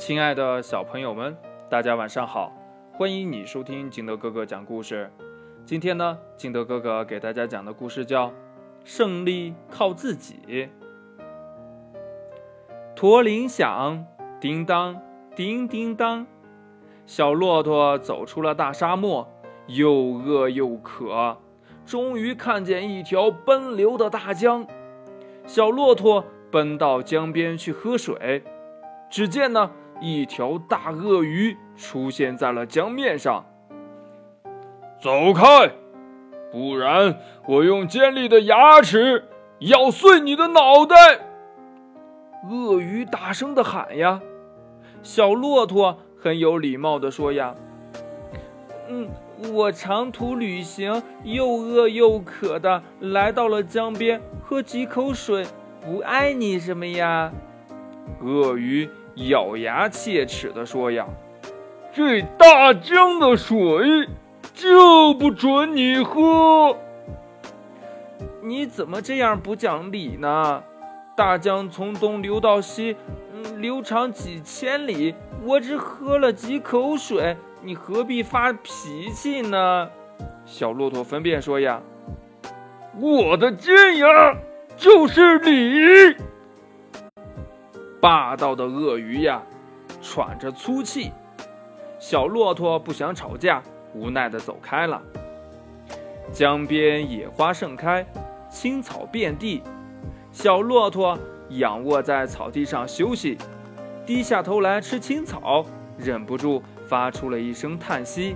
亲爱的小朋友们，大家晚上好！欢迎你收听金德哥哥讲故事。今天呢，金德哥哥给大家讲的故事叫《胜利靠自己》。驼铃响，叮当，叮叮当。小骆驼走出了大沙漠，又饿又渴，终于看见一条奔流的大江。小骆驼奔到江边去喝水，只见呢，一条大鳄鱼出现在了江面上。走开，不然我用尖利的牙齿咬碎你的脑袋！鳄鱼大声的喊呀。小骆驼。很有礼貌的说呀，嗯，我长途旅行，又饿又渴的来到了江边，喝几口水，不碍你什么呀？鳄鱼咬牙切齿的说呀，这大江的水就不准你喝。你怎么这样不讲理呢？大江从东流到西，嗯，流长几千里。我只喝了几口水，你何必发脾气呢？小骆驼分辨说呀：“我的尖牙就是你！”霸道的鳄鱼呀，喘着粗气。小骆驼不想吵架，无奈的走开了。江边野花盛开，青草遍地。小骆驼仰卧在草地上休息。低下头来吃青草，忍不住发出了一声叹息。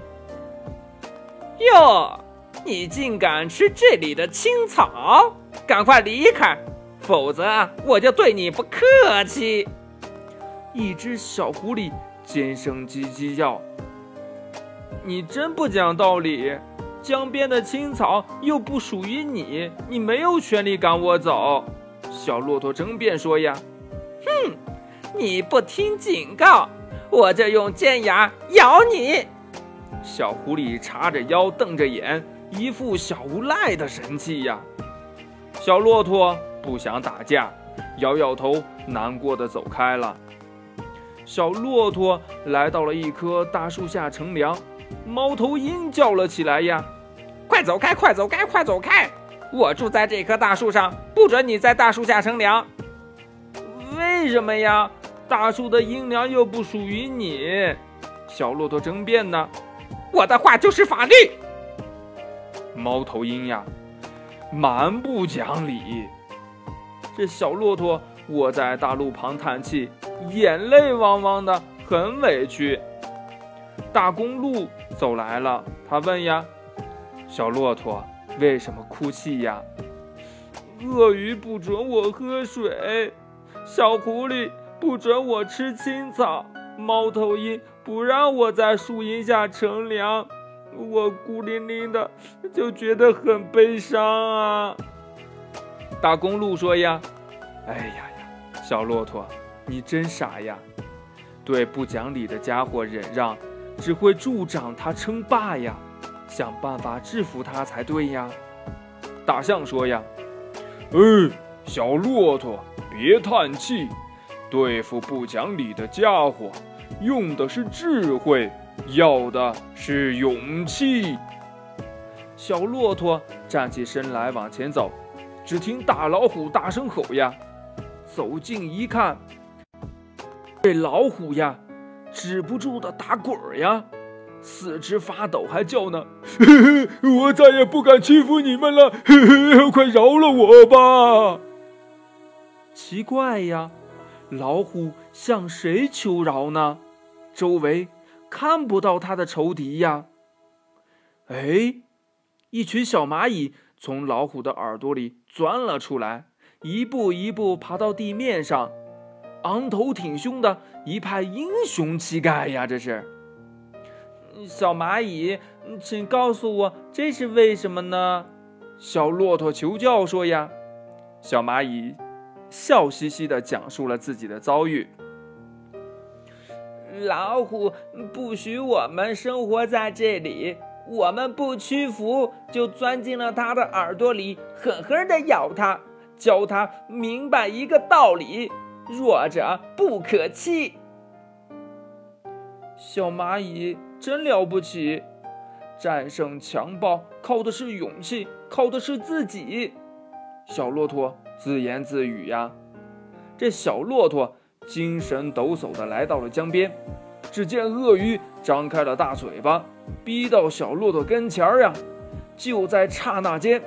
哟，你竟敢吃这里的青草，赶快离开，否则我就对你不客气！一只小狐狸尖声叽叽叫：“你真不讲道理！江边的青草又不属于你，你没有权利赶我走！”小骆驼争辩说：“呀，哼！”你不听警告，我就用尖牙咬你！小狐狸叉着腰，瞪着眼，一副小无赖的神气呀。小骆驼不想打架，摇摇头，难过的走开了。小骆驼来到了一棵大树下乘凉，猫头鹰叫了起来呀：“快走开，快走开，快走开！我住在这棵大树上，不准你在大树下乘凉。为什么呀？”大树的阴凉又不属于你，小骆驼争辩呢。我的话就是法律。猫头鹰呀，蛮不讲理。这小骆驼卧在大路旁叹气，眼泪汪汪的，很委屈。大公鹿走来了，他问呀：“小骆驼为什么哭泣呀？”鳄鱼不准我喝水，小狐狸。不准我吃青草，猫头鹰不让我在树荫下乘凉，我孤零零的就觉得很悲伤啊。大公鹿说呀：“哎呀呀，小骆驼，你真傻呀！对不讲理的家伙忍让，只会助长他称霸呀。想办法制服他才对呀。”大象说呀：“嗯，小骆驼，别叹气。”对付不讲理的家伙，用的是智慧，要的是勇气。小骆驼站起身来往前走，只听大老虎大声吼呀！走近一看，这老虎呀，止不住的打滚儿呀，四肢发抖，还叫呢：“嘿嘿我再也不敢欺负你们了，嘿嘿快饶了我吧！”奇怪呀！老虎向谁求饶呢？周围看不到他的仇敌呀。哎，一群小蚂蚁从老虎的耳朵里钻了出来，一步一步爬到地面上，昂头挺胸的一派英雄气概呀！这是小蚂蚁，请告诉我这是为什么呢？小骆驼求教说呀。小蚂蚁。笑嘻嘻地讲述了自己的遭遇。老虎不许我们生活在这里，我们不屈服，就钻进了他的耳朵里，狠狠地咬他，教他明白一个道理：弱者不可欺。小蚂蚁真了不起，战胜强暴靠的是勇气，靠的是自己。小骆驼自言自语呀。这小骆驼精神抖擞地来到了江边，只见鳄鱼张开了大嘴巴，逼到小骆驼跟前儿呀。就在刹那间，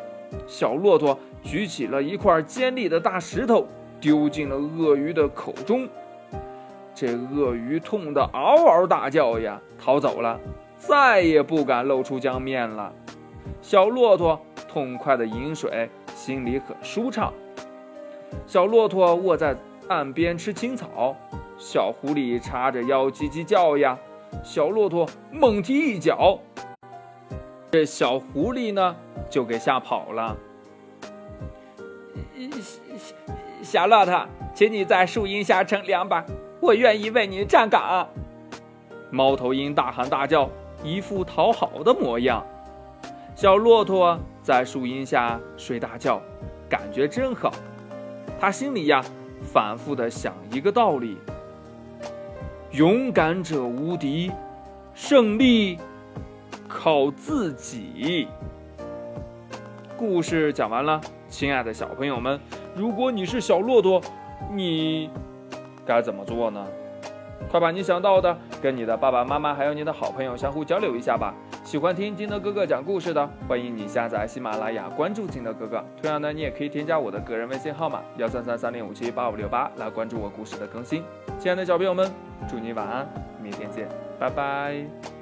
小骆驼举起了一块尖利的大石头，丢进了鳄鱼的口中。这鳄鱼痛得嗷嗷大叫呀，逃走了，再也不敢露出江面了。小骆驼痛快地饮水，心里很舒畅。小骆驼卧在岸边吃青草，小狐狸叉着腰叽叽叫呀。小骆驼猛踢一脚，这小狐狸呢就给吓跑了。小骆驼，请你在树荫下乘凉吧。我愿意为你站岗。猫头鹰大喊大叫，一副讨好的模样。小骆驼在树荫下睡大觉，感觉真好。他心里呀，反复的想一个道理：勇敢者无敌，胜利靠自己。故事讲完了，亲爱的小朋友们，如果你是小骆驼，你。该怎么做呢？快把你想到的跟你的爸爸妈妈还有你的好朋友相互交流一下吧。喜欢听金德哥哥讲故事的，欢迎你下载喜马拉雅，关注金德哥哥。同样呢，你也可以添加我的个人微信号码幺三三三零五七八五六八来关注我故事的更新。亲爱的小朋友们，祝你晚安，明天见，拜拜。